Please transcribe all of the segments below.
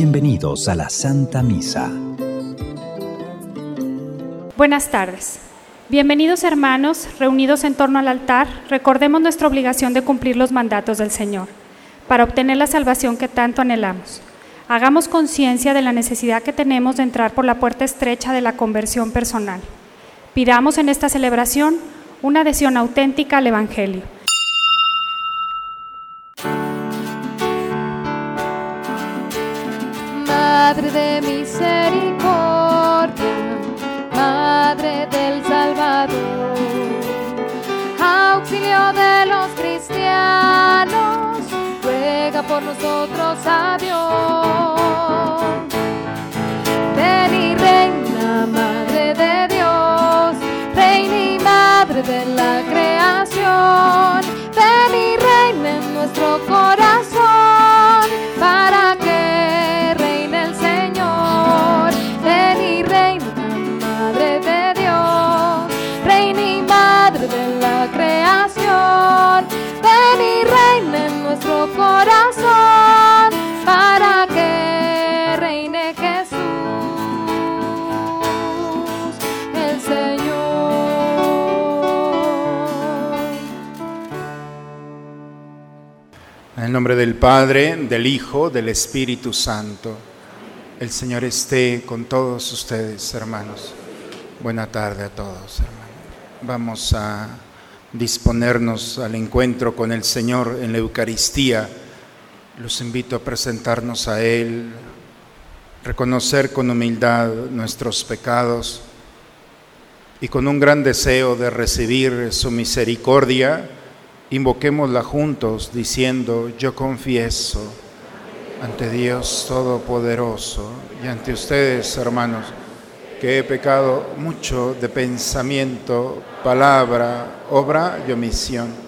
Bienvenidos a la Santa Misa. Buenas tardes. Bienvenidos hermanos, reunidos en torno al altar, recordemos nuestra obligación de cumplir los mandatos del Señor, para obtener la salvación que tanto anhelamos. Hagamos conciencia de la necesidad que tenemos de entrar por la puerta estrecha de la conversión personal. Pidamos en esta celebración una adhesión auténtica al Evangelio. Madre de misericordia, Madre del Salvador, auxilio de los cristianos, ruega por nosotros a Dios. Ven y reina, Madre de Dios, reina y Madre de la creación, ven y reina en para que reine Jesús, el Señor. En el nombre del Padre, del Hijo, del Espíritu Santo. El Señor esté con todos ustedes, hermanos. Buena tarde a todos, hermanos. Vamos a disponernos al encuentro con el Señor en la Eucaristía. Los invito a presentarnos a Él, reconocer con humildad nuestros pecados y con un gran deseo de recibir su misericordia, invoquémosla juntos diciendo, yo confieso ante Dios Todopoderoso y ante ustedes, hermanos, que he pecado mucho de pensamiento, palabra, obra y omisión.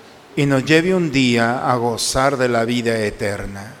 y nos lleve un día a gozar de la vida eterna.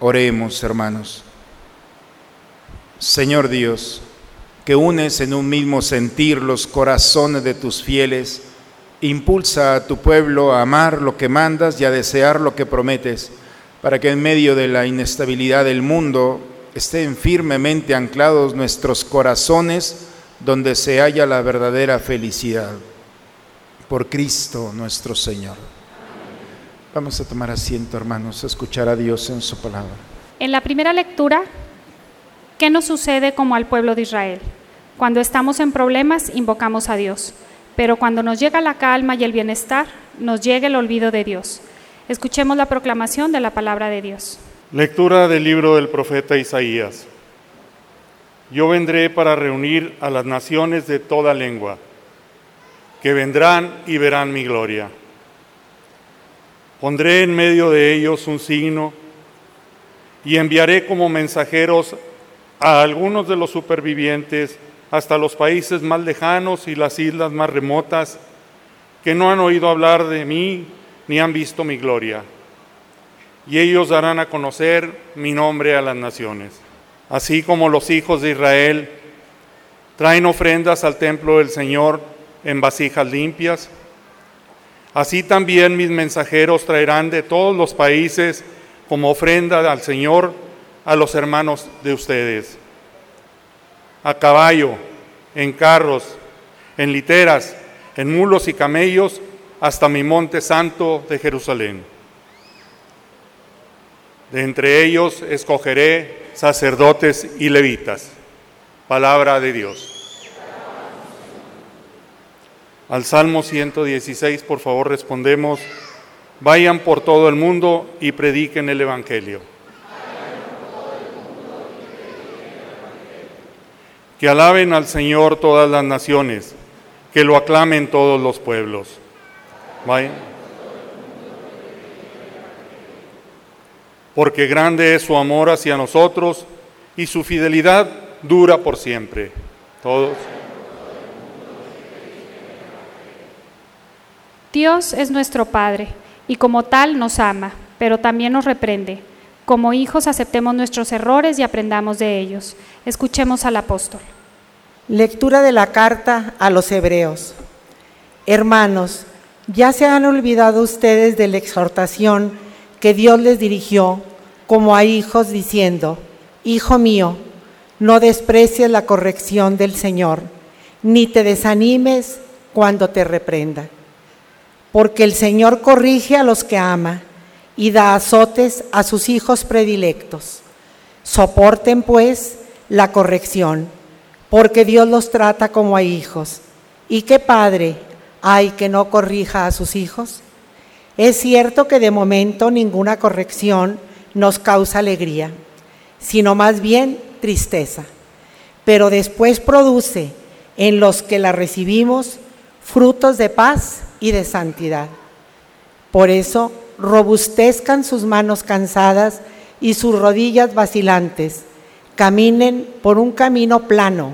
Oremos, hermanos. Señor Dios, que unes en un mismo sentir los corazones de tus fieles, impulsa a tu pueblo a amar lo que mandas y a desear lo que prometes, para que en medio de la inestabilidad del mundo estén firmemente anclados nuestros corazones donde se halla la verdadera felicidad. Por Cristo nuestro Señor. Vamos a tomar asiento, hermanos, a escuchar a Dios en su palabra. En la primera lectura, ¿qué nos sucede como al pueblo de Israel? Cuando estamos en problemas, invocamos a Dios, pero cuando nos llega la calma y el bienestar, nos llega el olvido de Dios. Escuchemos la proclamación de la palabra de Dios. Lectura del libro del profeta Isaías. Yo vendré para reunir a las naciones de toda lengua, que vendrán y verán mi gloria. Pondré en medio de ellos un signo y enviaré como mensajeros a algunos de los supervivientes hasta los países más lejanos y las islas más remotas, que no han oído hablar de mí ni han visto mi gloria. Y ellos darán a conocer mi nombre a las naciones. Así como los hijos de Israel traen ofrendas al templo del Señor en vasijas limpias, así también mis mensajeros traerán de todos los países como ofrenda al Señor a los hermanos de ustedes. A caballo, en carros, en literas, en mulos y camellos, hasta mi monte santo de Jerusalén. De entre ellos escogeré sacerdotes y levitas. Palabra de Dios. Al Salmo 116, por favor, respondemos, vayan por todo el mundo y prediquen el Evangelio. Que alaben al Señor todas las naciones, que lo aclamen todos los pueblos. Vayan. Porque grande es su amor hacia nosotros y su fidelidad dura por siempre. Todos. Dios es nuestro Padre y como tal nos ama, pero también nos reprende. Como hijos aceptemos nuestros errores y aprendamos de ellos. Escuchemos al apóstol. Lectura de la carta a los hebreos. Hermanos, ya se han olvidado ustedes de la exhortación que Dios les dirigió como a hijos diciendo, Hijo mío, no desprecies la corrección del Señor, ni te desanimes cuando te reprenda. Porque el Señor corrige a los que ama y da azotes a sus hijos predilectos. Soporten pues la corrección, porque Dios los trata como a hijos. ¿Y qué padre hay que no corrija a sus hijos? Es cierto que de momento ninguna corrección nos causa alegría, sino más bien tristeza, pero después produce en los que la recibimos frutos de paz y de santidad. Por eso, robustezcan sus manos cansadas y sus rodillas vacilantes, caminen por un camino plano,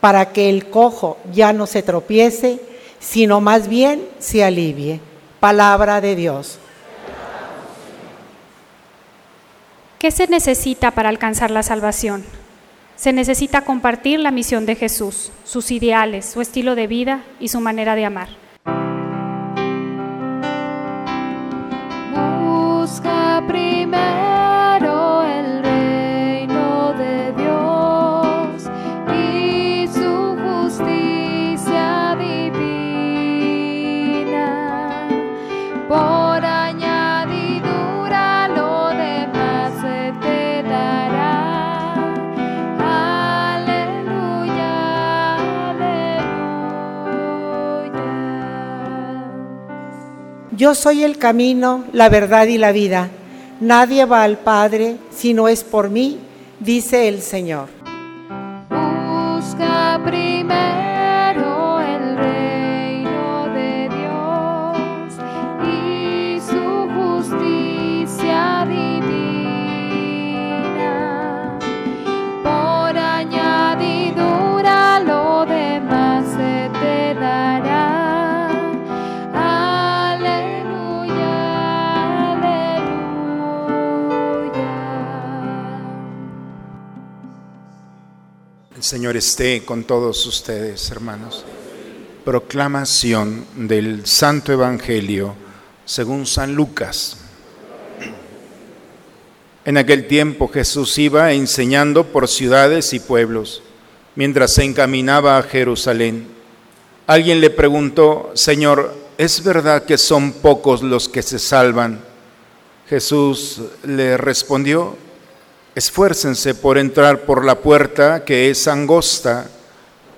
para que el cojo ya no se tropiece, sino más bien se alivie. Palabra de Dios. ¿Qué se necesita para alcanzar la salvación? Se necesita compartir la misión de Jesús, sus ideales, su estilo de vida y su manera de amar. Busca primero Yo soy el camino, la verdad y la vida. Nadie va al Padre si no es por mí, dice el Señor. Busca primero Señor esté con todos ustedes, hermanos. Proclamación del Santo Evangelio según San Lucas. En aquel tiempo Jesús iba enseñando por ciudades y pueblos, mientras se encaminaba a Jerusalén. Alguien le preguntó, Señor, ¿es verdad que son pocos los que se salvan? Jesús le respondió, esfuércense por entrar por la puerta que es angosta,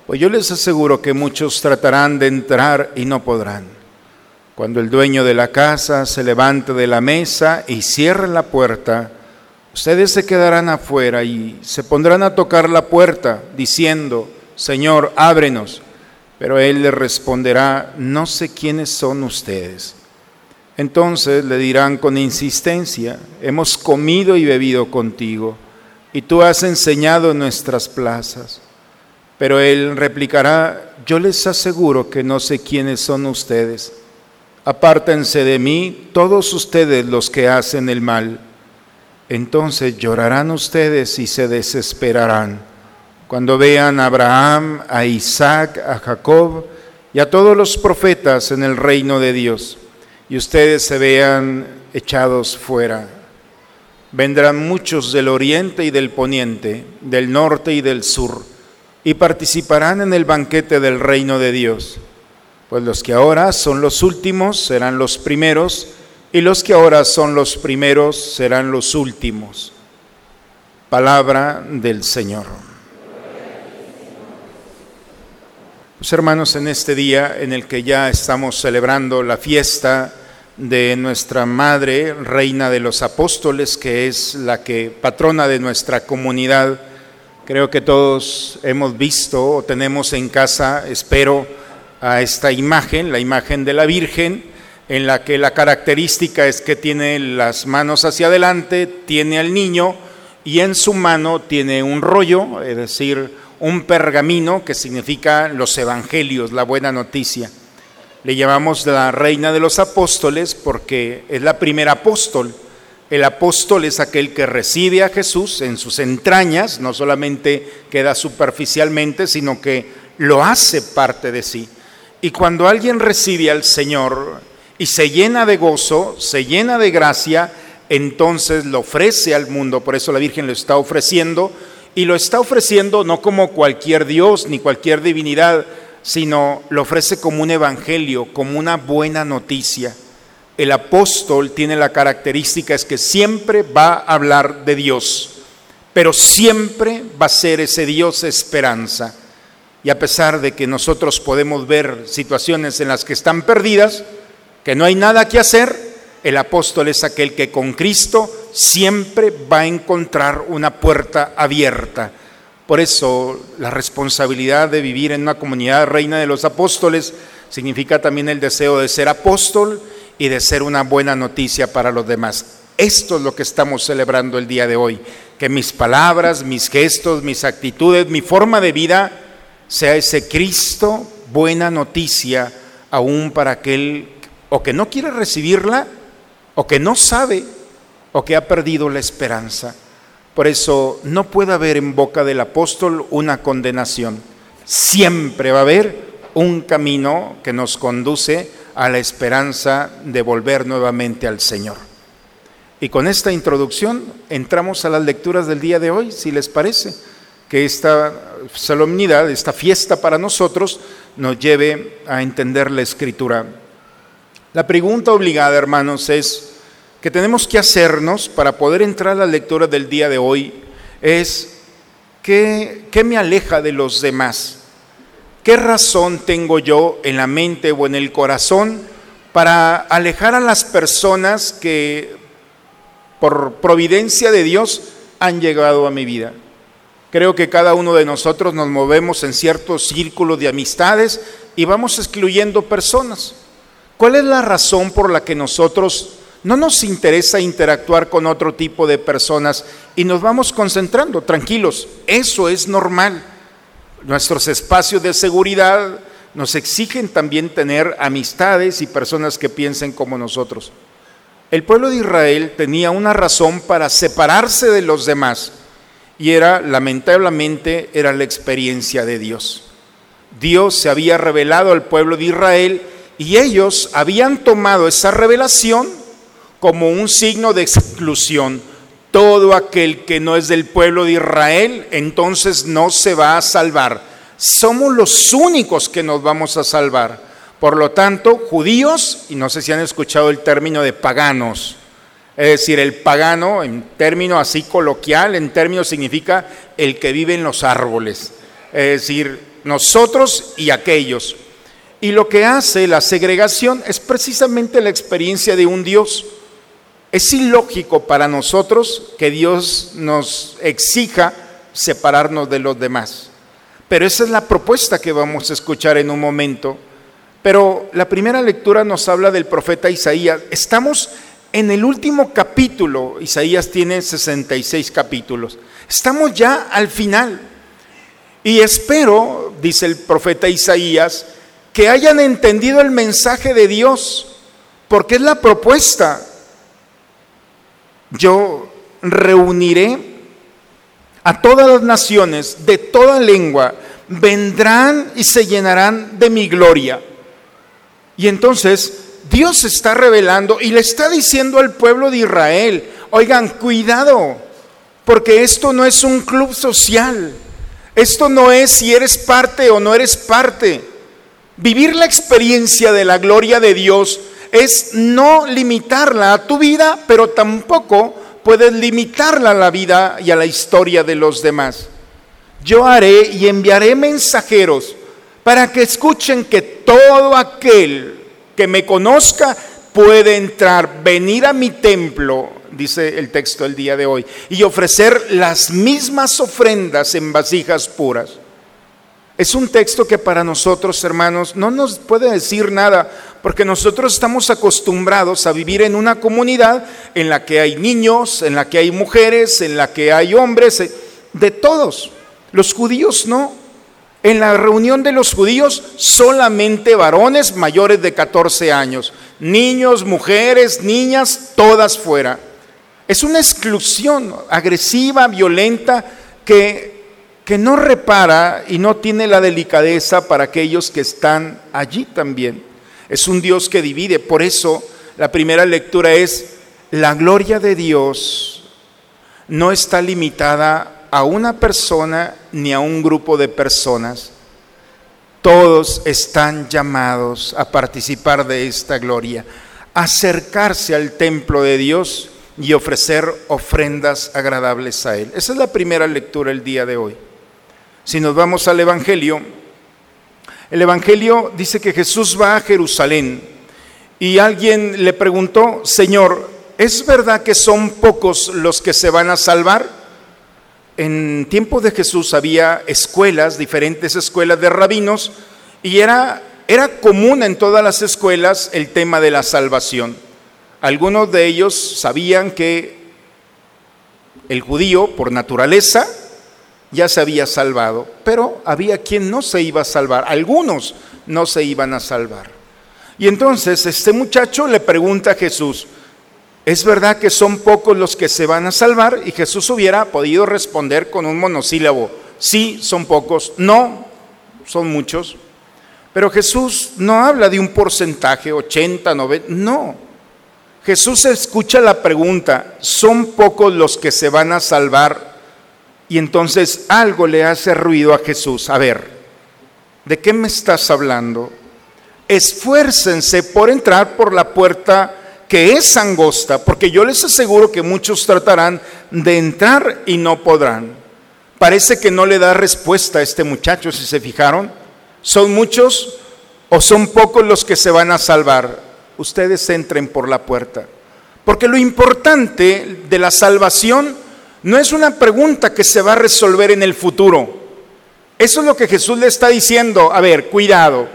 pues yo les aseguro que muchos tratarán de entrar y no podrán. Cuando el dueño de la casa se levante de la mesa y cierre la puerta, ustedes se quedarán afuera y se pondrán a tocar la puerta diciendo, Señor, ábrenos. Pero él le responderá, no sé quiénes son ustedes. Entonces le dirán con insistencia, hemos comido y bebido contigo, y tú has enseñado en nuestras plazas. Pero él replicará, yo les aseguro que no sé quiénes son ustedes. Apártense de mí todos ustedes los que hacen el mal. Entonces llorarán ustedes y se desesperarán cuando vean a Abraham, a Isaac, a Jacob y a todos los profetas en el reino de Dios, y ustedes se vean echados fuera. Vendrán muchos del oriente y del poniente, del norte y del sur, y participarán en el banquete del reino de Dios. Pues los que ahora son los últimos serán los primeros, y los que ahora son los primeros serán los últimos. Palabra del Señor. Pues hermanos, en este día en el que ya estamos celebrando la fiesta de nuestra Madre, Reina de los Apóstoles, que es la que patrona de nuestra comunidad, creo que todos hemos visto o tenemos en casa, espero, a esta imagen, la imagen de la Virgen, en la que la característica es que tiene las manos hacia adelante, tiene al niño y en su mano tiene un rollo, es decir, un pergamino que significa los evangelios, la buena noticia. Le llamamos la reina de los apóstoles porque es la primera apóstol. El apóstol es aquel que recibe a Jesús en sus entrañas, no solamente queda superficialmente, sino que lo hace parte de sí. Y cuando alguien recibe al Señor y se llena de gozo, se llena de gracia, entonces lo ofrece al mundo. Por eso la Virgen lo está ofreciendo y lo está ofreciendo no como cualquier Dios ni cualquier divinidad, sino lo ofrece como un evangelio, como una buena noticia. El apóstol tiene la característica es que siempre va a hablar de Dios, pero siempre va a ser ese Dios esperanza. Y a pesar de que nosotros podemos ver situaciones en las que están perdidas, que no hay nada que hacer, el apóstol es aquel que con Cristo siempre va a encontrar una puerta abierta. Por eso la responsabilidad de vivir en una comunidad reina de los apóstoles significa también el deseo de ser apóstol y de ser una buena noticia para los demás. Esto es lo que estamos celebrando el día de hoy, que mis palabras, mis gestos, mis actitudes, mi forma de vida sea ese Cristo buena noticia aún para aquel o que no quiere recibirla o que no sabe o que ha perdido la esperanza. Por eso no puede haber en boca del apóstol una condenación. Siempre va a haber un camino que nos conduce a la esperanza de volver nuevamente al Señor. Y con esta introducción entramos a las lecturas del día de hoy, si les parece, que esta solemnidad, esta fiesta para nosotros, nos lleve a entender la escritura. La pregunta obligada, hermanos, es, que tenemos que hacernos para poder entrar a la lectura del día de hoy es, ¿qué, ¿qué, me aleja de los demás? ¿Qué razón tengo yo en la mente o en el corazón para alejar a las personas que por providencia de Dios han llegado a mi vida? Creo que cada uno de nosotros nos movemos en ciertos círculos de amistades y vamos excluyendo personas. ¿Cuál es la razón por la que nosotros no nos interesa interactuar con otro tipo de personas y nos vamos concentrando, tranquilos, eso es normal. Nuestros espacios de seguridad nos exigen también tener amistades y personas que piensen como nosotros. El pueblo de Israel tenía una razón para separarse de los demás y era, lamentablemente, era la experiencia de Dios. Dios se había revelado al pueblo de Israel y ellos habían tomado esa revelación como un signo de exclusión. todo aquel que no es del pueblo de Israel, entonces no se va a salvar. Somos los únicos que nos vamos a salvar. Por lo tanto, judíos, y no sé si han escuchado el término de paganos, es decir, el pagano en término así coloquial, en términos significa el que vive en los árboles, es decir, nosotros y aquellos. Y lo que hace la segregación es precisamente la experiencia de un Dios es ilógico para nosotros que Dios nos exija separarnos de los demás. Pero esa es la propuesta que vamos a escuchar en un momento. Pero la primera lectura nos habla del profeta Isaías. Estamos en el último capítulo. Isaías tiene 66 capítulos. Estamos ya al final. Y espero, dice el profeta Isaías, que hayan entendido el mensaje de Dios, porque es la propuesta yo reuniré a todas las naciones de toda lengua, vendrán y se llenarán de mi gloria. Y entonces Dios está revelando y le está diciendo al pueblo de Israel, oigan, cuidado, porque esto no es un club social, esto no es si eres parte o no eres parte. Vivir la experiencia de la gloria de Dios es no limitarla a tu vida, pero tampoco puedes limitarla a la vida y a la historia de los demás. Yo haré y enviaré mensajeros para que escuchen que todo aquel que me conozca puede entrar, venir a mi templo, dice el texto del día de hoy, y ofrecer las mismas ofrendas en vasijas puras. Es un texto que para nosotros, hermanos, no nos puede decir nada, porque nosotros estamos acostumbrados a vivir en una comunidad en la que hay niños, en la que hay mujeres, en la que hay hombres, eh, de todos. Los judíos no. En la reunión de los judíos solamente varones mayores de 14 años, niños, mujeres, niñas, todas fuera. Es una exclusión agresiva, violenta, que que no repara y no tiene la delicadeza para aquellos que están allí también. Es un Dios que divide. Por eso la primera lectura es, la gloria de Dios no está limitada a una persona ni a un grupo de personas. Todos están llamados a participar de esta gloria, acercarse al templo de Dios y ofrecer ofrendas agradables a Él. Esa es la primera lectura el día de hoy. Si nos vamos al Evangelio, el Evangelio dice que Jesús va a Jerusalén y alguien le preguntó, Señor, ¿es verdad que son pocos los que se van a salvar? En tiempo de Jesús había escuelas, diferentes escuelas de rabinos, y era, era común en todas las escuelas el tema de la salvación. Algunos de ellos sabían que el judío, por naturaleza, ya se había salvado, pero había quien no se iba a salvar, algunos no se iban a salvar. Y entonces este muchacho le pregunta a Jesús, ¿es verdad que son pocos los que se van a salvar? Y Jesús hubiera podido responder con un monosílabo, sí, son pocos, no, son muchos. Pero Jesús no habla de un porcentaje, 80, 90, no. Jesús escucha la pregunta, ¿son pocos los que se van a salvar? Y entonces algo le hace ruido a Jesús. A ver, ¿de qué me estás hablando? Esfuércense por entrar por la puerta que es angosta, porque yo les aseguro que muchos tratarán de entrar y no podrán. Parece que no le da respuesta a este muchacho, si se fijaron. ¿Son muchos o son pocos los que se van a salvar? Ustedes entren por la puerta. Porque lo importante de la salvación no es una pregunta que se va a resolver en el futuro. Eso es lo que Jesús le está diciendo. A ver, cuidado.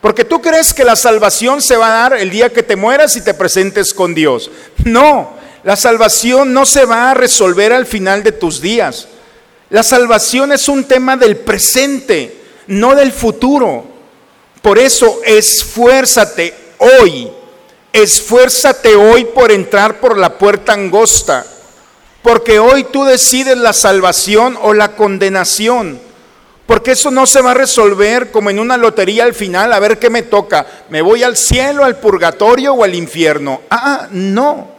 Porque tú crees que la salvación se va a dar el día que te mueras y te presentes con Dios. No, la salvación no se va a resolver al final de tus días. La salvación es un tema del presente, no del futuro. Por eso esfuérzate hoy, esfuérzate hoy por entrar por la puerta angosta porque hoy tú decides la salvación o la condenación. Porque eso no se va a resolver como en una lotería al final, a ver qué me toca. ¿Me voy al cielo, al purgatorio o al infierno? Ah, no.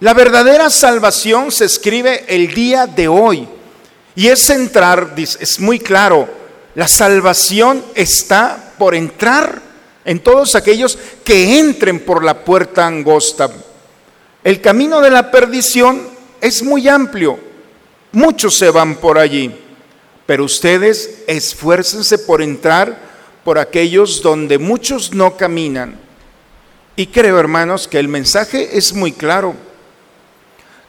La verdadera salvación se escribe el día de hoy. Y es entrar, es muy claro, la salvación está por entrar en todos aquellos que entren por la puerta angosta. El camino de la perdición es muy amplio. Muchos se van por allí. Pero ustedes esfuércense por entrar por aquellos donde muchos no caminan. Y creo, hermanos, que el mensaje es muy claro.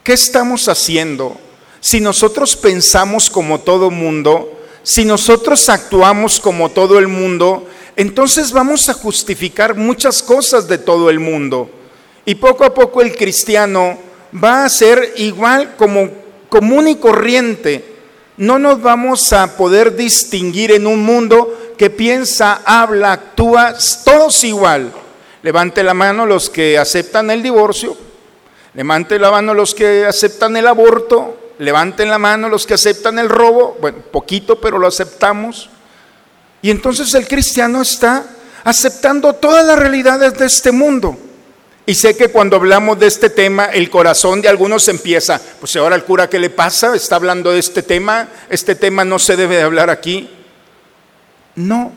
¿Qué estamos haciendo? Si nosotros pensamos como todo mundo, si nosotros actuamos como todo el mundo, entonces vamos a justificar muchas cosas de todo el mundo. Y poco a poco el cristiano va a ser igual como común y corriente. No nos vamos a poder distinguir en un mundo que piensa, habla, actúa, todos igual. Levante la mano los que aceptan el divorcio, levante la mano los que aceptan el aborto, levanten la mano los que aceptan el robo, bueno, poquito, pero lo aceptamos. Y entonces el cristiano está aceptando todas las realidades de este mundo. Y sé que cuando hablamos de este tema, el corazón de algunos empieza, pues ahora el cura, ¿qué le pasa? Está hablando de este tema, este tema no se debe de hablar aquí. No,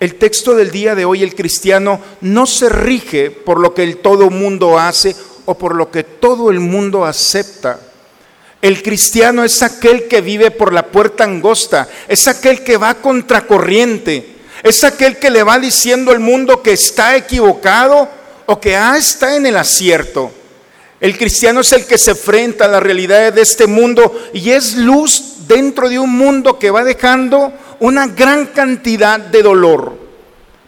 el texto del día de hoy, el cristiano, no se rige por lo que el todo mundo hace o por lo que todo el mundo acepta. El cristiano es aquel que vive por la puerta angosta, es aquel que va contracorriente, es aquel que le va diciendo al mundo que está equivocado o que ah, está en el acierto. El cristiano es el que se enfrenta a las realidades de este mundo y es luz dentro de un mundo que va dejando una gran cantidad de dolor.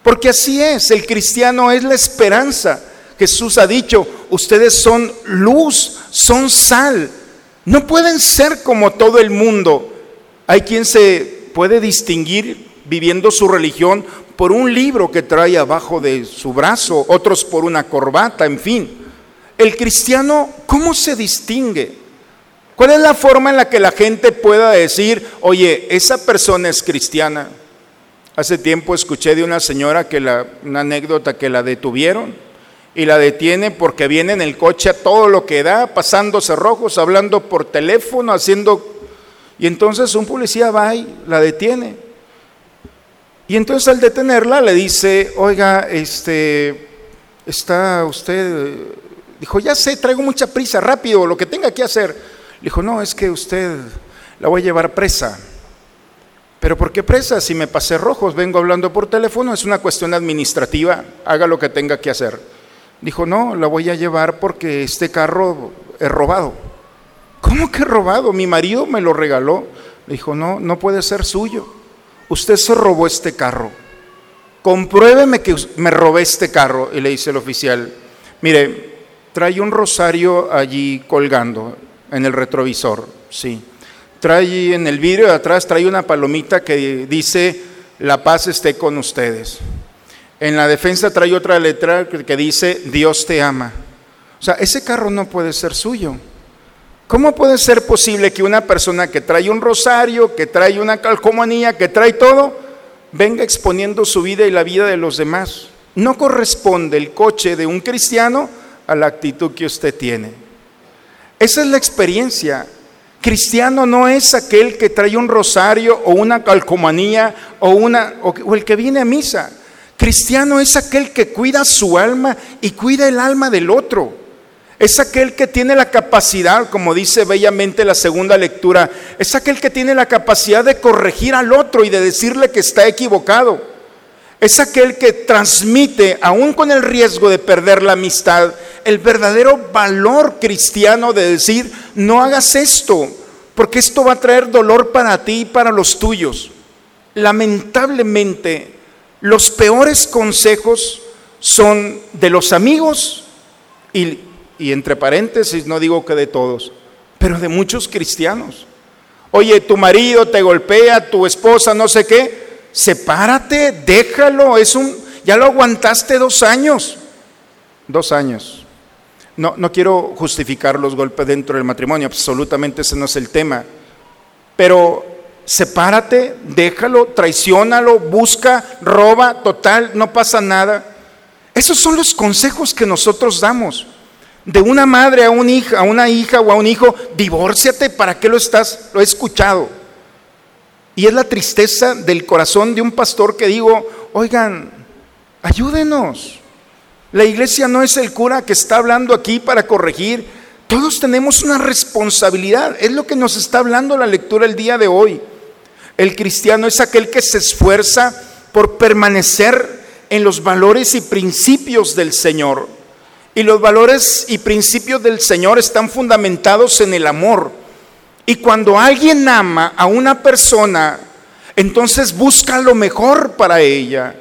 Porque así es, el cristiano es la esperanza. Jesús ha dicho, ustedes son luz, son sal. No pueden ser como todo el mundo. Hay quien se puede distinguir viviendo su religión por un libro que trae abajo de su brazo, otros por una corbata, en fin. El cristiano, ¿cómo se distingue? ¿Cuál es la forma en la que la gente pueda decir, oye, esa persona es cristiana? Hace tiempo escuché de una señora que la, una anécdota que la detuvieron y la detiene porque viene en el coche a todo lo que da, pasándose rojos, hablando por teléfono, haciendo... Y entonces un policía va y la detiene. Y entonces al detenerla le dice, oiga, este, está usted, dijo, ya sé, traigo mucha prisa, rápido, lo que tenga que hacer. Le dijo, no, es que usted la voy a llevar presa. Pero ¿por qué presa? Si me pasé rojos, vengo hablando por teléfono, es una cuestión administrativa, haga lo que tenga que hacer. Dijo, no, la voy a llevar porque este carro es robado. ¿Cómo que robado? Mi marido me lo regaló. Dijo, no, no puede ser suyo. Usted se robó este carro. Compruébeme que me robé este carro. Y le dice el oficial, mire, trae un rosario allí colgando en el retrovisor. Sí. Trae en el vidrio de atrás, trae una palomita que dice, la paz esté con ustedes. En la defensa trae otra letra que dice, Dios te ama. O sea, ese carro no puede ser suyo. ¿Cómo puede ser posible que una persona que trae un rosario, que trae una calcomanía, que trae todo, venga exponiendo su vida y la vida de los demás? No corresponde el coche de un cristiano a la actitud que usted tiene. Esa es la experiencia. Cristiano no es aquel que trae un rosario o una calcomanía o, una, o el que viene a misa. Cristiano es aquel que cuida su alma y cuida el alma del otro. Es aquel que tiene la capacidad, como dice bellamente la segunda lectura, es aquel que tiene la capacidad de corregir al otro y de decirle que está equivocado. Es aquel que transmite, aún con el riesgo de perder la amistad, el verdadero valor cristiano de decir, no hagas esto, porque esto va a traer dolor para ti y para los tuyos. Lamentablemente, los peores consejos son de los amigos y, entre paréntesis no digo que de todos, pero de muchos cristianos. Oye, tu marido te golpea, tu esposa no sé qué, sepárate, déjalo, es un, ya lo aguantaste dos años, dos años. No, no quiero justificar los golpes dentro del matrimonio, absolutamente ese no es el tema, pero sepárate, déjalo, traiciónalo, busca, roba, total, no pasa nada. Esos son los consejos que nosotros damos. De una madre a, un hija, a una hija o a un hijo, divórciate, ¿para qué lo estás? Lo he escuchado. Y es la tristeza del corazón de un pastor que digo, oigan, ayúdenos. La iglesia no es el cura que está hablando aquí para corregir. Todos tenemos una responsabilidad. Es lo que nos está hablando la lectura el día de hoy. El cristiano es aquel que se esfuerza por permanecer en los valores y principios del Señor. Y los valores y principios del Señor están fundamentados en el amor. Y cuando alguien ama a una persona, entonces busca lo mejor para ella.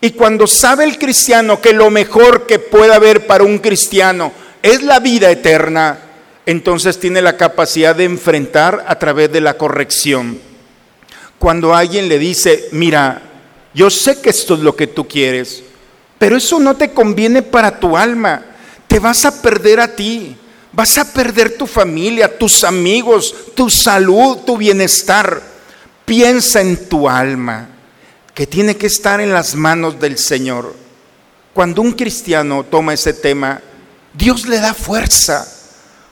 Y cuando sabe el cristiano que lo mejor que puede haber para un cristiano es la vida eterna, entonces tiene la capacidad de enfrentar a través de la corrección. Cuando alguien le dice, mira, yo sé que esto es lo que tú quieres, pero eso no te conviene para tu alma. Te vas a perder a ti, vas a perder tu familia, tus amigos, tu salud, tu bienestar. Piensa en tu alma, que tiene que estar en las manos del Señor. Cuando un cristiano toma ese tema, Dios le da fuerza.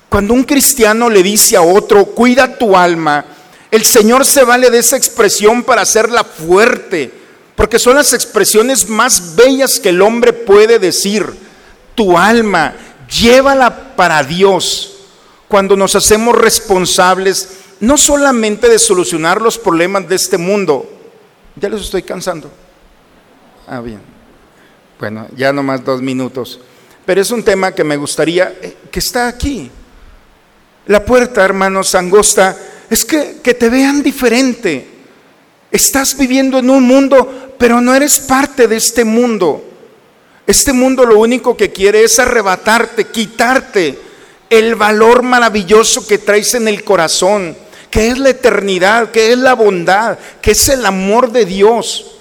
Cuando un cristiano le dice a otro, cuida tu alma, el Señor se vale de esa expresión para hacerla fuerte, porque son las expresiones más bellas que el hombre puede decir. Tu alma, llévala para Dios. Cuando nos hacemos responsables, no solamente de solucionar los problemas de este mundo, ya les estoy cansando. Ah, bien. Bueno, ya nomás dos minutos. Pero es un tema que me gustaría, eh, que está aquí. La puerta, hermanos, angosta, es que, que te vean diferente. Estás viviendo en un mundo, pero no eres parte de este mundo. Este mundo lo único que quiere es arrebatarte, quitarte el valor maravilloso que traes en el corazón, que es la eternidad, que es la bondad, que es el amor de Dios.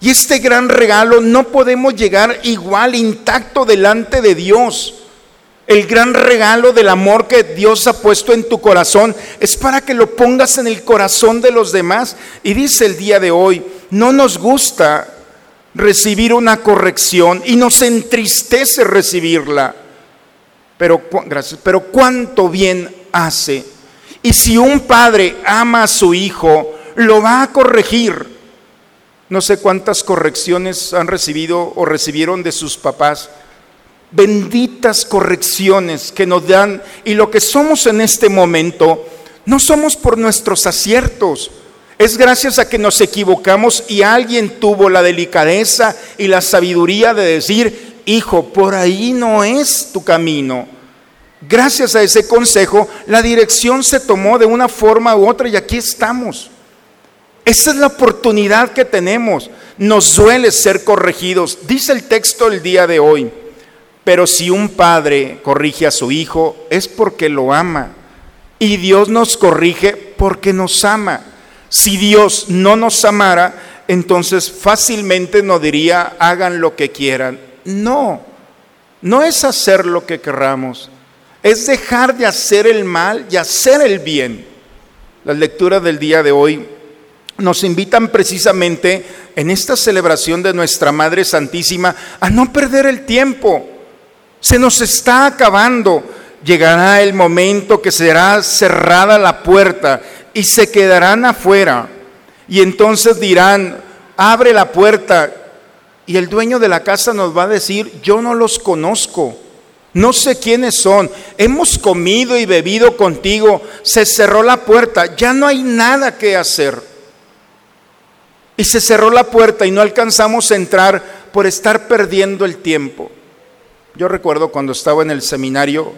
Y este gran regalo no podemos llegar igual intacto delante de Dios. El gran regalo del amor que Dios ha puesto en tu corazón es para que lo pongas en el corazón de los demás. Y dice el día de hoy, no nos gusta recibir una corrección y nos entristece recibirla. Pero, gracias, pero cuánto bien hace. Y si un padre ama a su hijo, lo va a corregir. No sé cuántas correcciones han recibido o recibieron de sus papás benditas correcciones que nos dan y lo que somos en este momento no somos por nuestros aciertos, es gracias a que nos equivocamos y alguien tuvo la delicadeza y la sabiduría de decir, hijo, por ahí no es tu camino. Gracias a ese consejo, la dirección se tomó de una forma u otra y aquí estamos. Esa es la oportunidad que tenemos. Nos duele ser corregidos. Dice el texto el día de hoy. Pero si un padre corrige a su hijo es porque lo ama. Y Dios nos corrige porque nos ama. Si Dios no nos amara, entonces fácilmente nos diría, hagan lo que quieran. No, no es hacer lo que querramos. Es dejar de hacer el mal y hacer el bien. Las lecturas del día de hoy nos invitan precisamente en esta celebración de nuestra Madre Santísima a no perder el tiempo se nos está acabando. Llegará el momento que será cerrada la puerta y se quedarán afuera. Y entonces dirán, abre la puerta. Y el dueño de la casa nos va a decir, yo no los conozco. No sé quiénes son. Hemos comido y bebido contigo. Se cerró la puerta. Ya no hay nada que hacer. Y se cerró la puerta y no alcanzamos a entrar por estar perdiendo el tiempo. Yo recuerdo cuando estaba en el seminario,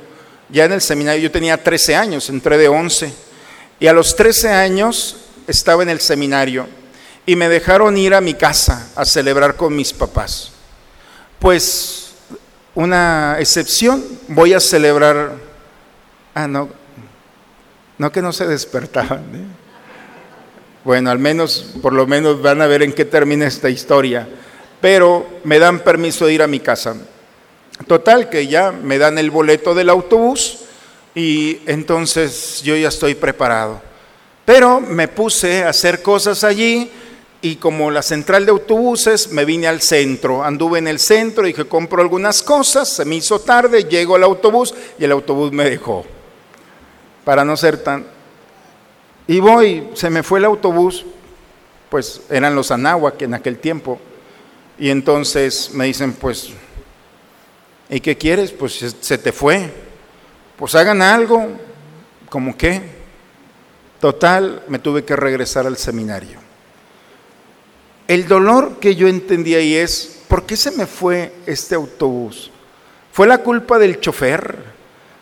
ya en el seminario yo tenía 13 años, entré de 11, y a los 13 años estaba en el seminario y me dejaron ir a mi casa a celebrar con mis papás. Pues una excepción, voy a celebrar, ah, no, no que no se despertaban. ¿eh? Bueno, al menos, por lo menos van a ver en qué termina esta historia, pero me dan permiso de ir a mi casa. Total, que ya me dan el boleto del autobús y entonces yo ya estoy preparado. Pero me puse a hacer cosas allí y como la central de autobuses, me vine al centro. Anduve en el centro, dije, compro algunas cosas, se me hizo tarde, llego al autobús y el autobús me dejó. Para no ser tan... Y voy, se me fue el autobús, pues eran los Anáhuac en aquel tiempo. Y entonces me dicen, pues, ¿y qué quieres? Pues se te fue. Pues hagan algo, como qué. Total, me tuve que regresar al seminario. El dolor que yo entendí ahí es, ¿por qué se me fue este autobús? ¿Fue la culpa del chofer?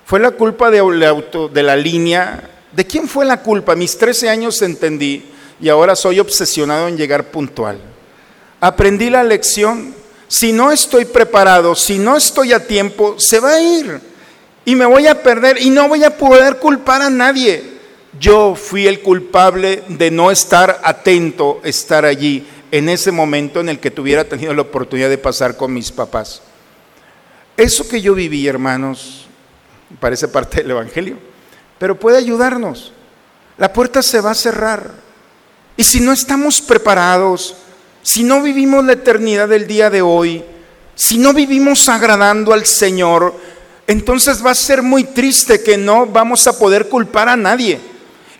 ¿Fue la culpa de, auto, de la línea? ¿De quién fue la culpa? Mis 13 años entendí y ahora soy obsesionado en llegar puntual. Aprendí la lección. Si no estoy preparado, si no estoy a tiempo, se va a ir. Y me voy a perder y no voy a poder culpar a nadie. Yo fui el culpable de no estar atento, estar allí en ese momento en el que tuviera tenido la oportunidad de pasar con mis papás. Eso que yo viví, hermanos, parece parte del Evangelio, pero puede ayudarnos. La puerta se va a cerrar. Y si no estamos preparados, si no vivimos la eternidad del día de hoy, si no vivimos agradando al Señor, entonces va a ser muy triste que no vamos a poder culpar a nadie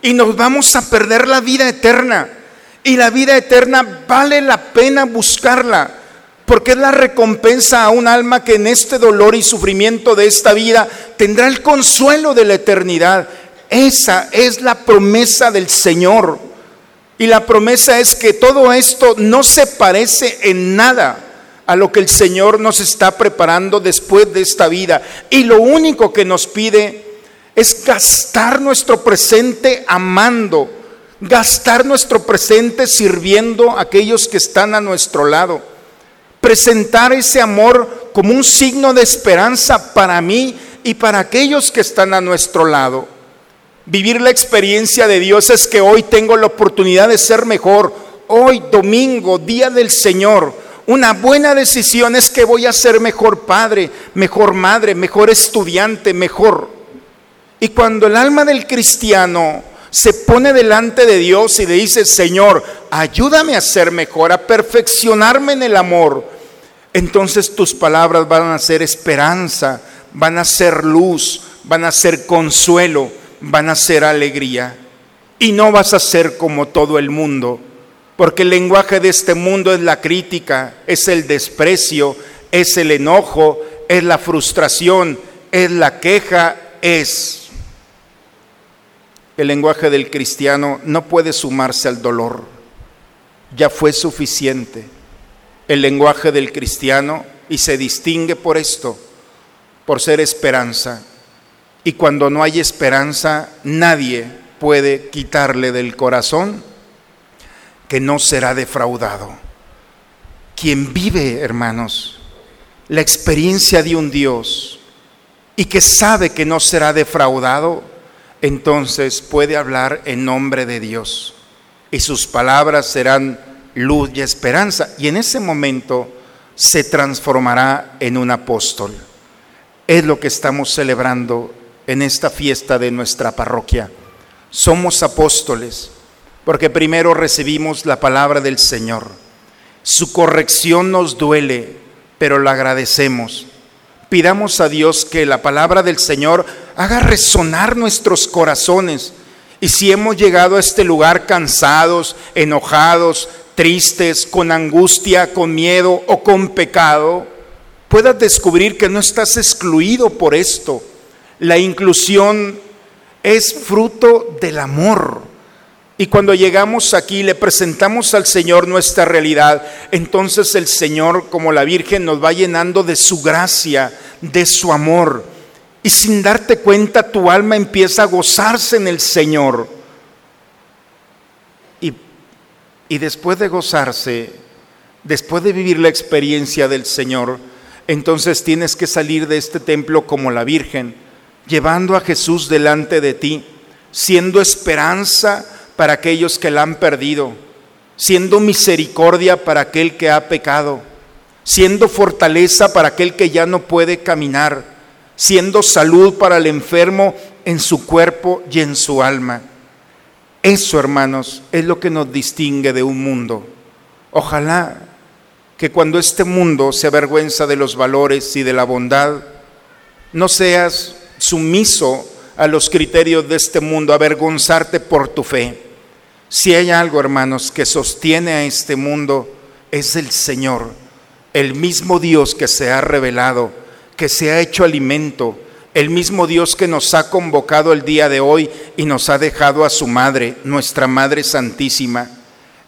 y nos vamos a perder la vida eterna. Y la vida eterna vale la pena buscarla, porque es la recompensa a un alma que en este dolor y sufrimiento de esta vida tendrá el consuelo de la eternidad. Esa es la promesa del Señor. Y la promesa es que todo esto no se parece en nada a lo que el Señor nos está preparando después de esta vida. Y lo único que nos pide es gastar nuestro presente amando gastar nuestro presente sirviendo a aquellos que están a nuestro lado, presentar ese amor como un signo de esperanza para mí y para aquellos que están a nuestro lado. Vivir la experiencia de Dios es que hoy tengo la oportunidad de ser mejor. Hoy, domingo, día del Señor, una buena decisión es que voy a ser mejor padre, mejor madre, mejor estudiante, mejor. Y cuando el alma del cristiano se pone delante de Dios y le dice, Señor, ayúdame a ser mejor, a perfeccionarme en el amor, entonces tus palabras van a ser esperanza, van a ser luz, van a ser consuelo, van a ser alegría. Y no vas a ser como todo el mundo, porque el lenguaje de este mundo es la crítica, es el desprecio, es el enojo, es la frustración, es la queja, es el lenguaje del cristiano no puede sumarse al dolor. Ya fue suficiente el lenguaje del cristiano y se distingue por esto, por ser esperanza. Y cuando no hay esperanza, nadie puede quitarle del corazón que no será defraudado. Quien vive, hermanos, la experiencia de un Dios y que sabe que no será defraudado, entonces puede hablar en nombre de Dios y sus palabras serán luz y esperanza y en ese momento se transformará en un apóstol. Es lo que estamos celebrando en esta fiesta de nuestra parroquia. Somos apóstoles porque primero recibimos la palabra del Señor. Su corrección nos duele, pero la agradecemos pidamos a Dios que la palabra del Señor haga resonar nuestros corazones. Y si hemos llegado a este lugar cansados, enojados, tristes, con angustia, con miedo o con pecado, puedas descubrir que no estás excluido por esto. La inclusión es fruto del amor. Y cuando llegamos aquí le presentamos al Señor nuestra realidad, entonces el Señor como la Virgen nos va llenando de su gracia, de su amor. Y sin darte cuenta tu alma empieza a gozarse en el Señor. Y, y después de gozarse, después de vivir la experiencia del Señor, entonces tienes que salir de este templo como la Virgen, llevando a Jesús delante de ti, siendo esperanza para aquellos que la han perdido, siendo misericordia para aquel que ha pecado, siendo fortaleza para aquel que ya no puede caminar, siendo salud para el enfermo en su cuerpo y en su alma. Eso, hermanos, es lo que nos distingue de un mundo. Ojalá que cuando este mundo se avergüenza de los valores y de la bondad, no seas sumiso a los criterios de este mundo, avergonzarte por tu fe. Si hay algo, hermanos, que sostiene a este mundo, es el Señor, el mismo Dios que se ha revelado, que se ha hecho alimento, el mismo Dios que nos ha convocado el día de hoy y nos ha dejado a su Madre, nuestra Madre Santísima.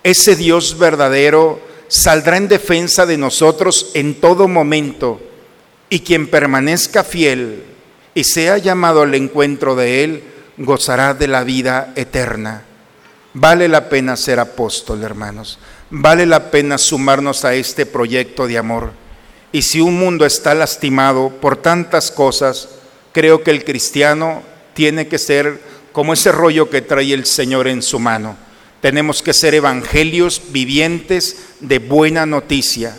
Ese Dios verdadero saldrá en defensa de nosotros en todo momento y quien permanezca fiel y sea llamado al encuentro de Él, gozará de la vida eterna. Vale la pena ser apóstol, hermanos. Vale la pena sumarnos a este proyecto de amor. Y si un mundo está lastimado por tantas cosas, creo que el cristiano tiene que ser como ese rollo que trae el Señor en su mano. Tenemos que ser evangelios vivientes de buena noticia.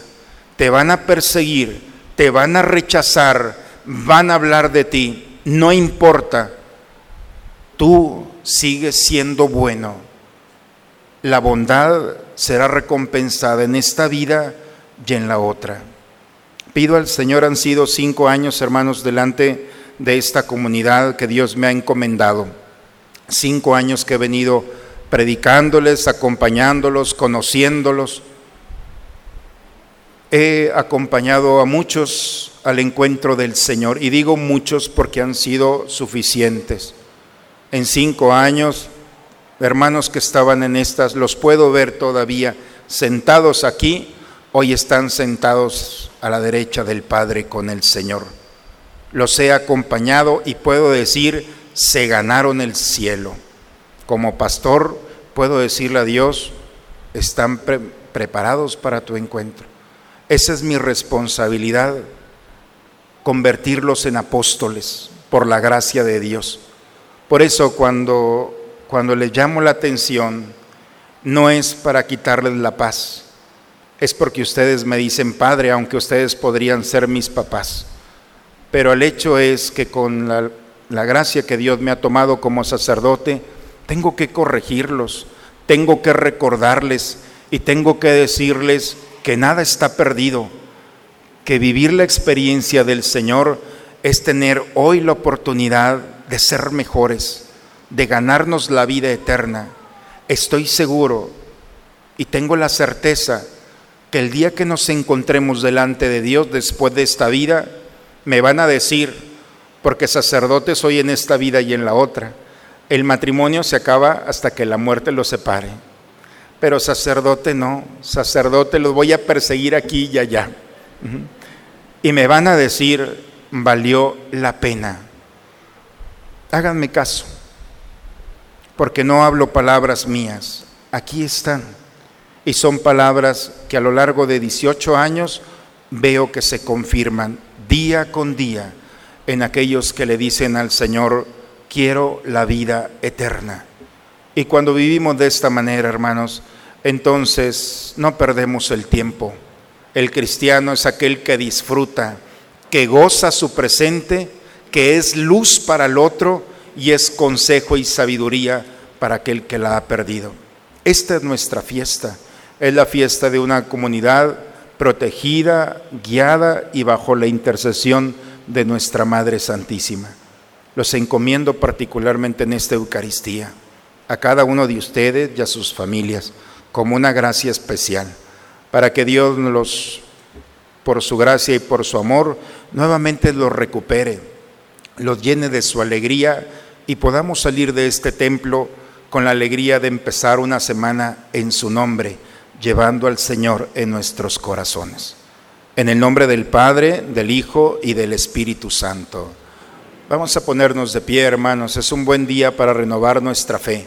Te van a perseguir, te van a rechazar, van a hablar de ti. No importa, tú sigues siendo bueno. La bondad será recompensada en esta vida y en la otra. Pido al Señor, han sido cinco años, hermanos, delante de esta comunidad que Dios me ha encomendado. Cinco años que he venido predicándoles, acompañándolos, conociéndolos. He acompañado a muchos al encuentro del Señor y digo muchos porque han sido suficientes. En cinco años, hermanos que estaban en estas, los puedo ver todavía sentados aquí, hoy están sentados a la derecha del Padre con el Señor los he acompañado y puedo decir, se ganaron el cielo. Como pastor puedo decirle a Dios, están preparados para tu encuentro. Esa es mi responsabilidad, convertirlos en apóstoles por la gracia de Dios. Por eso cuando, cuando les llamo la atención, no es para quitarles la paz, es porque ustedes me dicen, Padre, aunque ustedes podrían ser mis papás pero el hecho es que con la, gracia que Dios me ha tomado como sacerdote, tengo que corregirlos, tengo que recordarles y tengo que decirles que nada está perdido, que vivir la experiencia del Señor es tener hoy la oportunidad de ser mejores, de ganarnos la vida eterna. Estoy seguro y tengo la certeza que el día que nos encontremos delante de Dios después de esta vida, me van a decir, porque sacerdote soy en esta vida y en la otra, el matrimonio se acaba hasta que la muerte lo separe. Pero sacerdote no, sacerdote lo voy a perseguir aquí y allá. Y me van a decir, valió la pena. Háganme caso, porque no hablo palabras mías, aquí están. Y son palabras que a lo largo de 18 años veo que se confirman día con día en aquellos que le dicen al Señor, quiero la vida eterna. Y cuando vivimos de esta manera, hermanos, entonces no perdemos el tiempo. El cristiano es aquel que disfruta, que goza su presente, que es luz para el otro y es consejo y sabiduría para aquel que la ha perdido. Esta es nuestra fiesta, es la fiesta de una comunidad protegida, guiada y bajo la intercesión de nuestra Madre Santísima. Los encomiendo particularmente en esta Eucaristía, a cada uno de ustedes y a sus familias, como una gracia especial, para que Dios los, por su gracia y por su amor, nuevamente los recupere, los llene de su alegría y podamos salir de este templo con la alegría de empezar una semana en su nombre llevando al Señor en nuestros corazones. En el nombre del Padre, del Hijo y del Espíritu Santo. Vamos a ponernos de pie, hermanos. Es un buen día para renovar nuestra fe.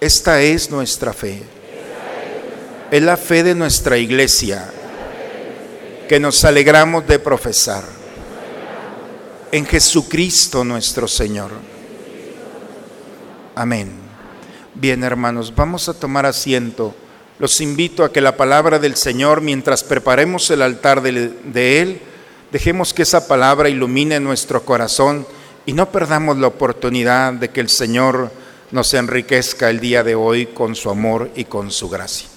esta es nuestra fe. Es la fe de nuestra iglesia. que nos alegramos de profesar. En Jesucristo nuestro Señor. Amén. Bien, hermanos, vamos a tomar asiento. Los invito a que la palabra del Señor, mientras preparemos el altar de, Él, dejemos que esa palabra ilumine nuestro corazón y no perdamos la oportunidad de que el Señor nos enriquezca el día de hoy con su amor y con su gracia.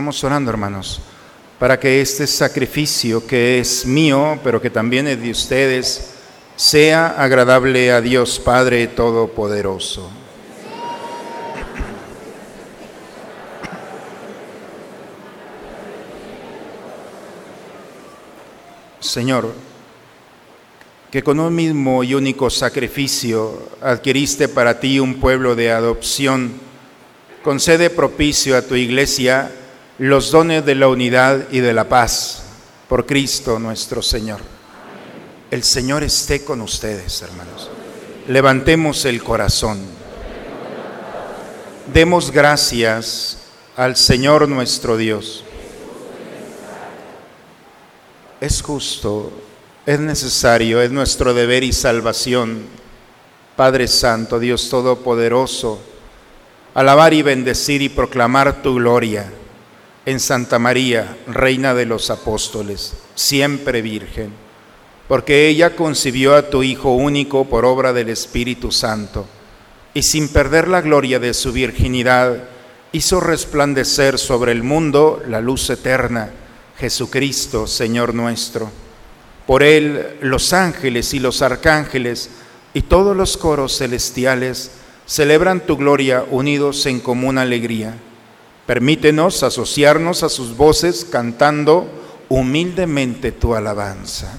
Sigamos orando, hermanos, para que este sacrificio que es mío, pero que también es de ustedes, sea agradable a Dios Padre Todopoderoso. Señor, que con un mismo y único sacrificio adquiriste para ti un pueblo de adopción, concede propicio a tu iglesia los dones de la unidad y de la paz por Cristo nuestro Señor. El Señor esté con ustedes, hermanos. Levantemos el corazón. Demos gracias al Señor nuestro Dios. Es justo, es necesario, es nuestro deber y salvación. Padre Santo, Dios Todopoderoso, alabar y bendecir y proclamar tu gloria en Santa María, Reina de los Apóstoles, siempre Virgen, porque ella concibió a tu Hijo único por obra del Espíritu Santo, y sin perder la gloria de su virginidad, hizo resplandecer sobre el mundo la luz eterna, Jesucristo, Señor nuestro. Por él los ángeles y los arcángeles y todos los coros celestiales celebran tu gloria unidos en común alegría. Permítenos asociarnos a sus voces cantando humildemente tu alabanza.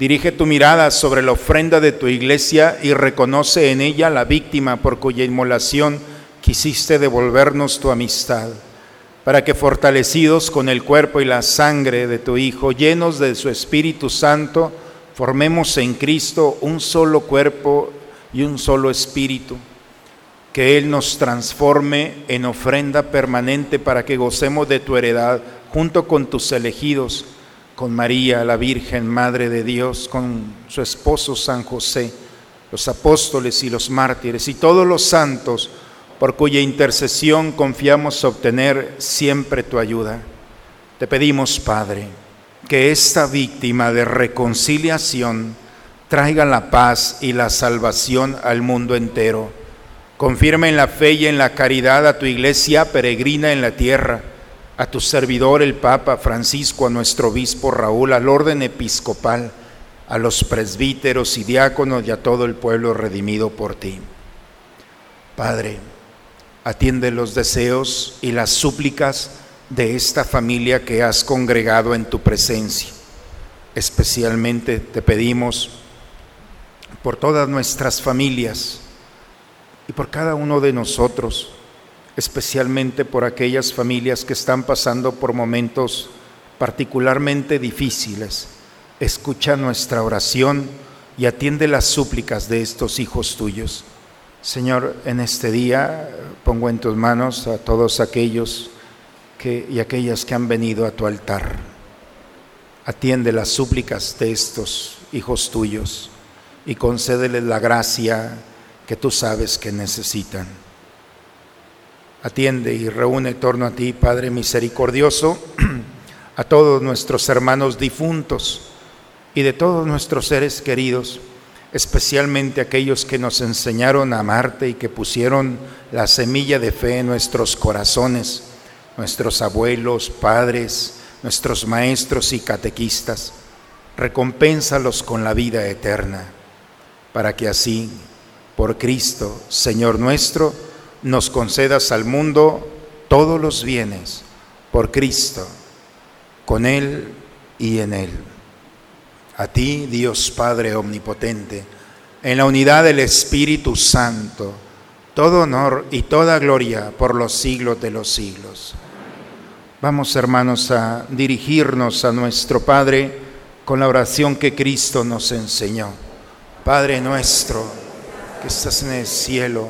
Dirige tu mirada sobre la ofrenda de tu iglesia y reconoce en ella la víctima por cuya inmolación quisiste devolvernos tu amistad, para que fortalecidos con el cuerpo y la sangre de tu Hijo, llenos de su Espíritu Santo, formemos en Cristo un solo cuerpo y un solo espíritu. Que Él nos transforme en ofrenda permanente para que gocemos de tu heredad junto con tus elegidos con María, la Virgen, Madre de Dios, con su esposo San José, los apóstoles y los mártires y todos los santos, por cuya intercesión confiamos obtener siempre tu ayuda. Te pedimos, Padre, que esta víctima de reconciliación traiga la paz y la salvación al mundo entero. Confirma en la fe y en la caridad a tu iglesia peregrina en la tierra a tu servidor el Papa Francisco, a nuestro obispo Raúl, al orden episcopal, a los presbíteros y diáconos y a todo el pueblo redimido por ti. Padre, atiende los deseos y las súplicas de esta familia que has congregado en tu presencia. Especialmente te pedimos por todas nuestras familias y por cada uno de nosotros especialmente por aquellas familias que están pasando por momentos particularmente difíciles. Escucha nuestra oración y atiende las súplicas de estos hijos tuyos. Señor, en este día pongo en tus manos a todos aquellos que, y aquellas que han venido a tu altar. Atiende las súplicas de estos hijos tuyos y concédeles la gracia que tú sabes que necesitan. Atiende y reúne en torno a ti, Padre misericordioso, a todos nuestros hermanos difuntos y de todos nuestros seres queridos, especialmente aquellos que nos enseñaron a amarte y que pusieron la semilla de fe en nuestros corazones, nuestros abuelos, padres, nuestros maestros y catequistas. Recompénsalos con la vida eterna, para que así, por Cristo, Señor nuestro, nos concedas al mundo todos los bienes por Cristo, con Él y en Él. A ti, Dios Padre Omnipotente, en la unidad del Espíritu Santo, todo honor y toda gloria por los siglos de los siglos. Vamos, hermanos, a dirigirnos a nuestro Padre con la oración que Cristo nos enseñó. Padre nuestro, que estás en el cielo,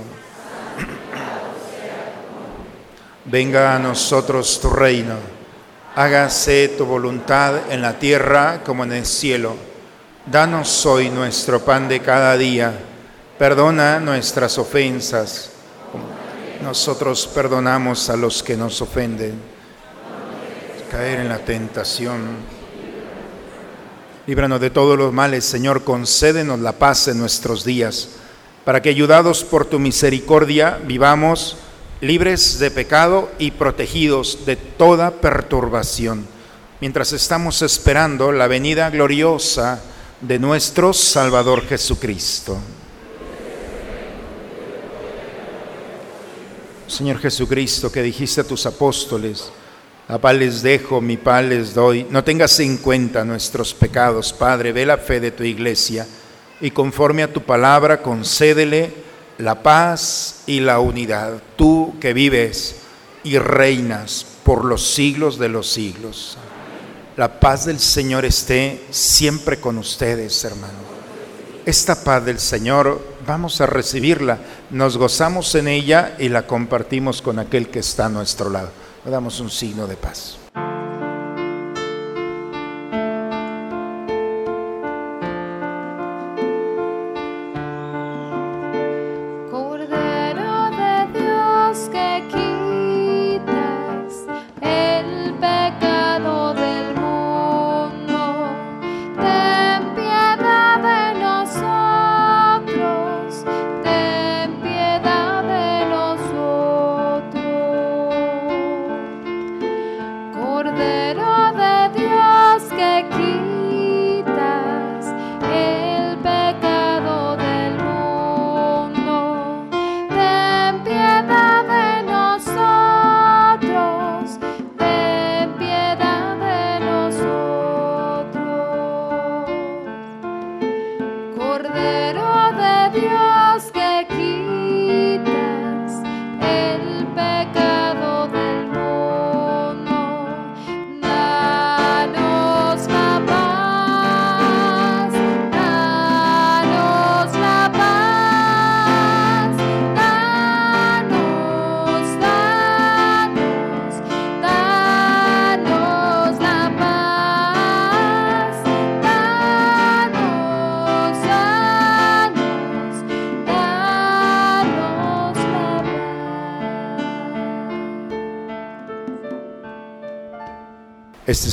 venga a nosotros tu reino, hágase tu voluntad en la tierra como en el cielo. Danos hoy nuestro pan de cada día. Perdona nuestras ofensas. Nosotros perdonamos a los que nos ofenden. Caer en la tentación. Líbranos de todos los males, Señor. Concédenos la paz en nuestros días, para que ayudados por tu misericordia vivamos libres de pecado y protegidos de toda perturbación, mientras estamos esperando la venida gloriosa de nuestro Salvador Jesucristo. Señor Jesucristo, que dijiste a tus apóstoles, la paz les dejo, mi paz les doy. No tengas en cuenta nuestros pecados, Padre, ve la fe de tu iglesia y conforme a tu palabra concédele la paz y la unidad. Tú que vives y reinas por los siglos de los siglos. La paz del Señor esté siempre con ustedes, hermano. Esta paz del Señor vamos a recibirla, nos gozamos en ella y la compartimos con aquel que está a nuestro lado. Le damos un signo de paz.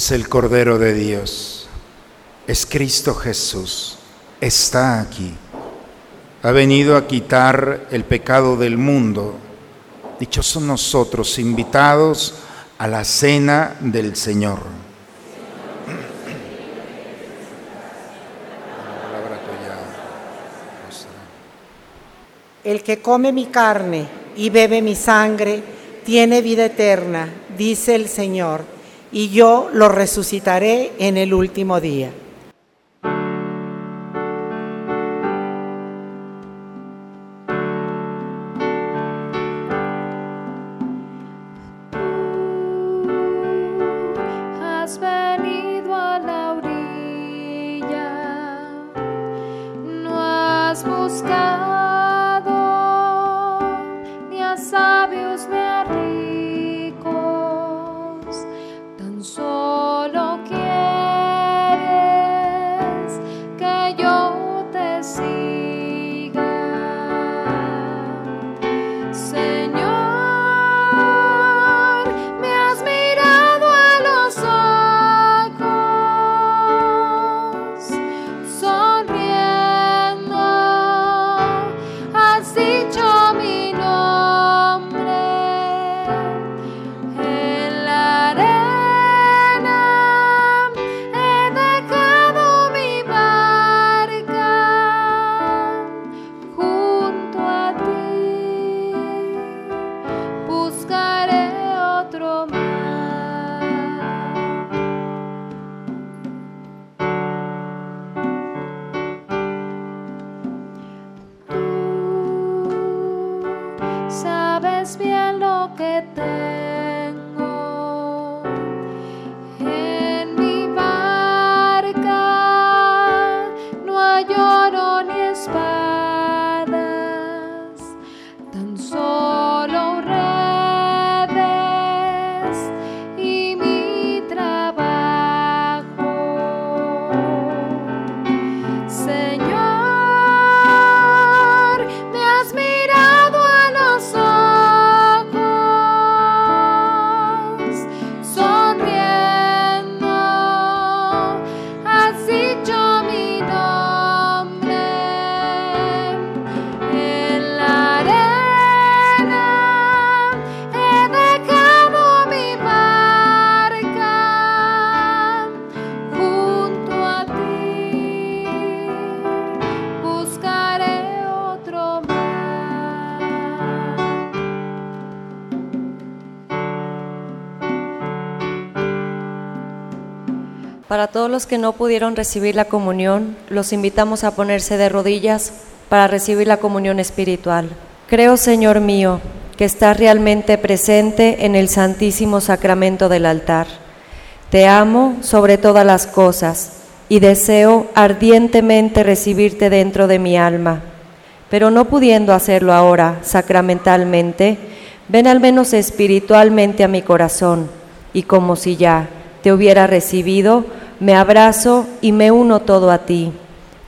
Es el Cordero de Dios. Es Cristo Jesús. Está aquí. Ha venido a quitar el pecado del mundo. Dichosos nosotros, invitados a la cena del Señor. El que come mi carne y bebe mi sangre tiene vida eterna, dice el Señor, y yo lo resucitaré en el último día. Todos los que no pudieron recibir la comunión, los invitamos a ponerse de rodillas para recibir la comunión espiritual. Creo, Señor mío, que estás realmente presente en el Santísimo Sacramento del altar. Te amo sobre todas las cosas y deseo ardientemente recibirte dentro de mi alma. Pero no pudiendo hacerlo ahora sacramentalmente, ven al menos espiritualmente a mi corazón y como si ya te hubiera recibido, me abrazo y me uno todo a ti.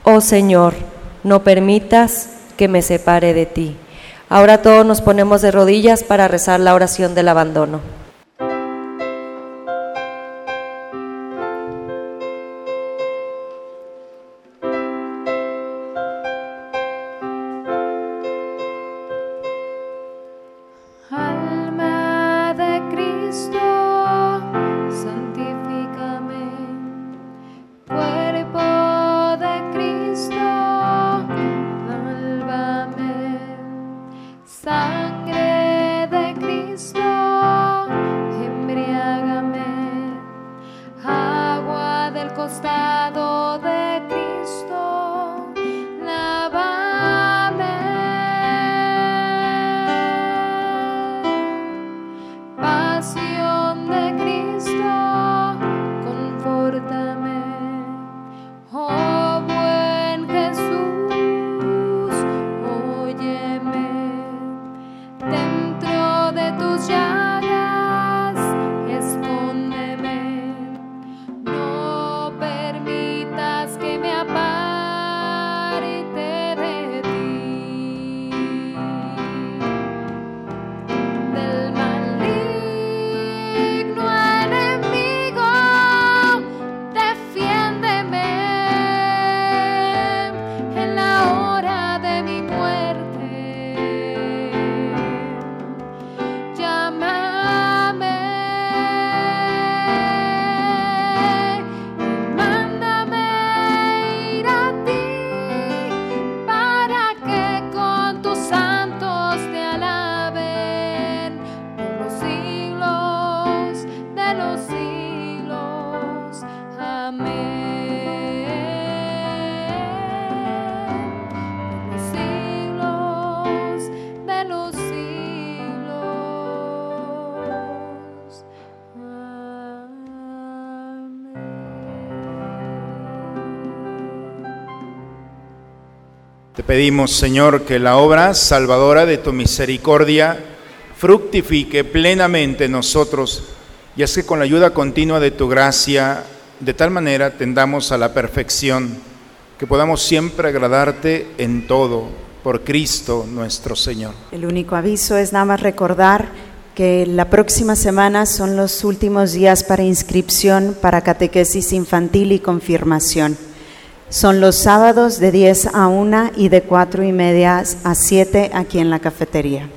Oh Señor, no permitas que me separe de ti. Ahora todos nos ponemos de rodillas para rezar la oración del abandono. Te pedimos, Señor, que la obra salvadora de tu misericordia fructifique plenamente en nosotros y es que con la ayuda continua de tu gracia, de tal manera tendamos a la perfección, que podamos siempre agradarte en todo, por Cristo nuestro Señor. El único aviso es nada más recordar que la próxima semana son los últimos días para inscripción para catequesis infantil y confirmación. Son los sábados de 10 a 1 y de 4 y media a 7 aquí en la cafetería.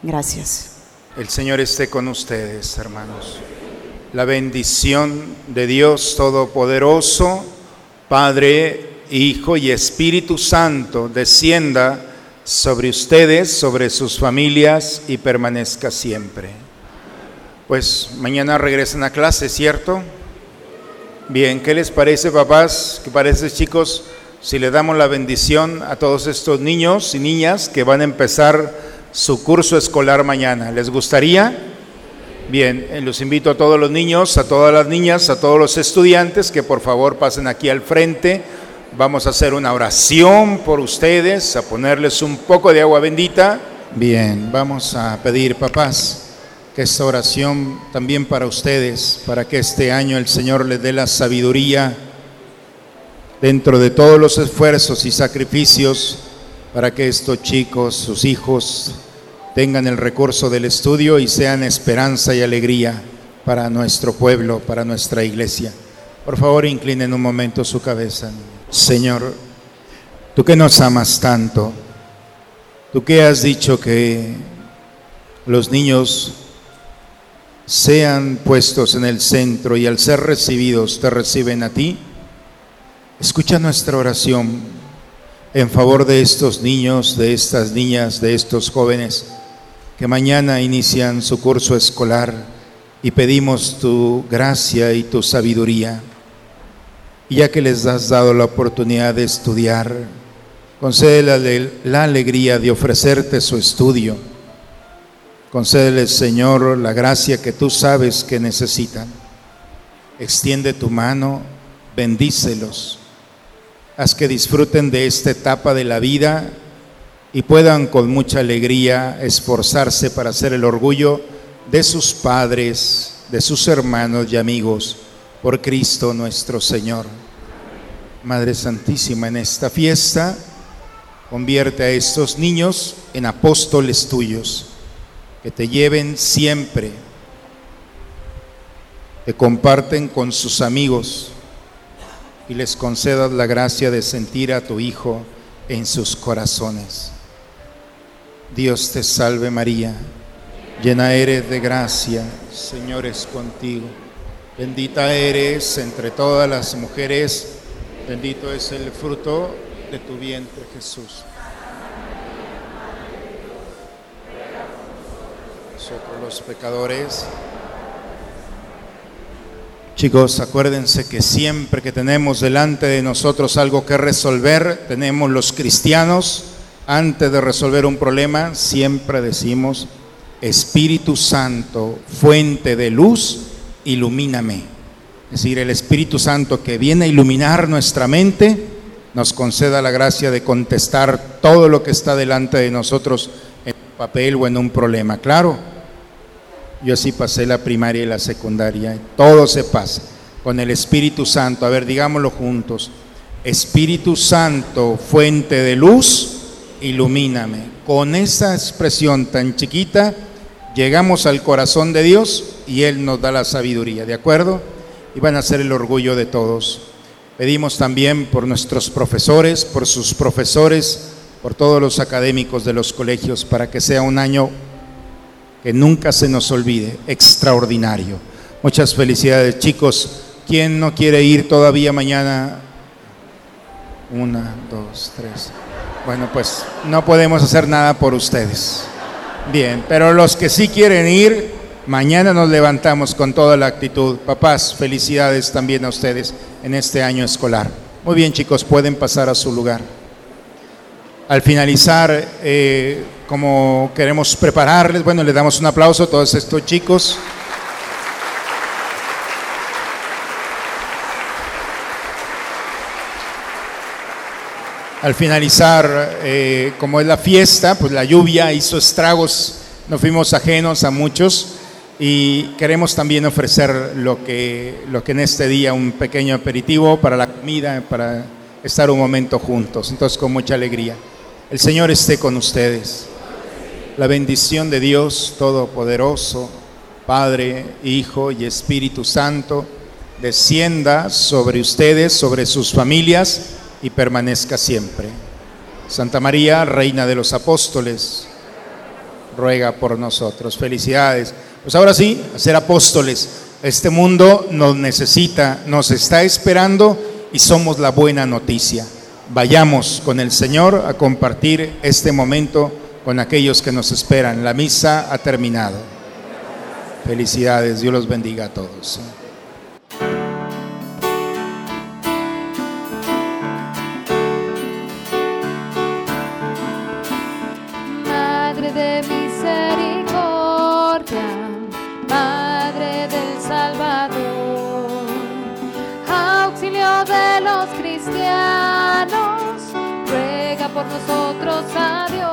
Gracias. El Señor esté con ustedes, hermanos. La bendición de Dios Todopoderoso, Padre, Hijo y Espíritu Santo, descienda sobre ustedes, sobre sus familias y permanezca siempre. Pues mañana regresan a clase, ¿cierto? Bien, ¿qué les parece, papás? ¿Qué parece, chicos? Si le damos la bendición a todos estos niños y niñas que van a empezar su curso escolar mañana. ¿Les gustaría? Bien, eh, los invito a todos los niños, a todas las niñas, a todos los estudiantes que por favor pasen aquí al frente. Vamos a hacer una oración por ustedes, a ponerles un poco de agua bendita. Bien, vamos a pedir, papás, esta oración también para ustedes, para que este año el Señor les dé la sabiduría dentro de todos los esfuerzos y sacrificios para que estos chicos, sus hijos, tengan el recurso del estudio y sean esperanza y alegría para nuestro pueblo, para nuestra iglesia. Por favor, inclinen un momento su cabeza. Señor, tú que nos amas tanto, tú que has dicho que los niños sean puestos en el centro y al ser recibidos te reciben a ti, escucha nuestra oración en favor de estos niños, de estas niñas, de estos jóvenes que mañana inician su curso escolar y pedimos tu gracia y tu sabiduría. Y ya que les has dado la oportunidad de estudiar, concédele la alegría de ofrecerte su estudio. Concédele, Señor, la gracia que tú sabes que necesitan. Extiende tu mano, bendícelos. Haz que disfruten de esta etapa de la vida y puedan con mucha alegría esforzarse para ser el orgullo de sus padres, de sus hermanos y amigos, por Cristo nuestro Señor. Madre Santísima, en esta fiesta, convierte a estos niños en apóstoles tuyos, que te lleven siempre, que comparten con sus amigos y les concedas la gracia de sentir a tu Hijo en sus corazones. Dios te salve María, llena eres de gracia, Señor es contigo. Bendita eres entre todas las mujeres, bendito es el fruto de tu vientre Jesús. Nosotros los pecadores. Chicos, acuérdense que siempre que tenemos delante de nosotros algo que resolver, tenemos los cristianos, antes de resolver un problema, siempre decimos, Espíritu Santo, fuente de luz, ilumíname. Es decir, el Espíritu Santo que viene a iluminar nuestra mente, nos conceda la gracia de contestar todo lo que está delante de nosotros papel o en un problema. Claro, yo así pasé la primaria y la secundaria, todo se pasa con el Espíritu Santo. A ver, digámoslo juntos. Espíritu Santo, fuente de luz, ilumíname. Con esa expresión tan chiquita, llegamos al corazón de Dios y Él nos da la sabiduría, ¿de acuerdo? Y van a ser el orgullo de todos. Pedimos también por nuestros profesores, por sus profesores, por todos los académicos de los colegios, para que sea un año que nunca se nos olvide, extraordinario. Muchas felicidades, chicos. ¿Quién no quiere ir todavía mañana? Una, dos, tres. Bueno, pues no podemos hacer nada por ustedes. Bien, pero los que sí quieren ir, mañana nos levantamos con toda la actitud. Papás, felicidades también a ustedes en este año escolar. Muy bien, chicos, pueden pasar a su lugar. Al finalizar, eh, como queremos prepararles, bueno, les damos un aplauso a todos estos chicos. Al finalizar, eh, como es la fiesta, pues la lluvia hizo estragos, nos fuimos ajenos a muchos y queremos también ofrecer lo que, lo que en este día, un pequeño aperitivo para la comida, para estar un momento juntos. Entonces, con mucha alegría. El Señor esté con ustedes. La bendición de Dios Todopoderoso, Padre, Hijo y Espíritu Santo, descienda sobre ustedes, sobre sus familias y permanezca siempre. Santa María, Reina de los Apóstoles, ruega por nosotros. Felicidades. Pues ahora sí, ser apóstoles. Este mundo nos necesita, nos está esperando y somos la buena noticia. Vayamos con el Señor a compartir este momento con aquellos que nos esperan. La misa ha terminado. Felicidades, Dios los bendiga a todos. Nosotros a Dios.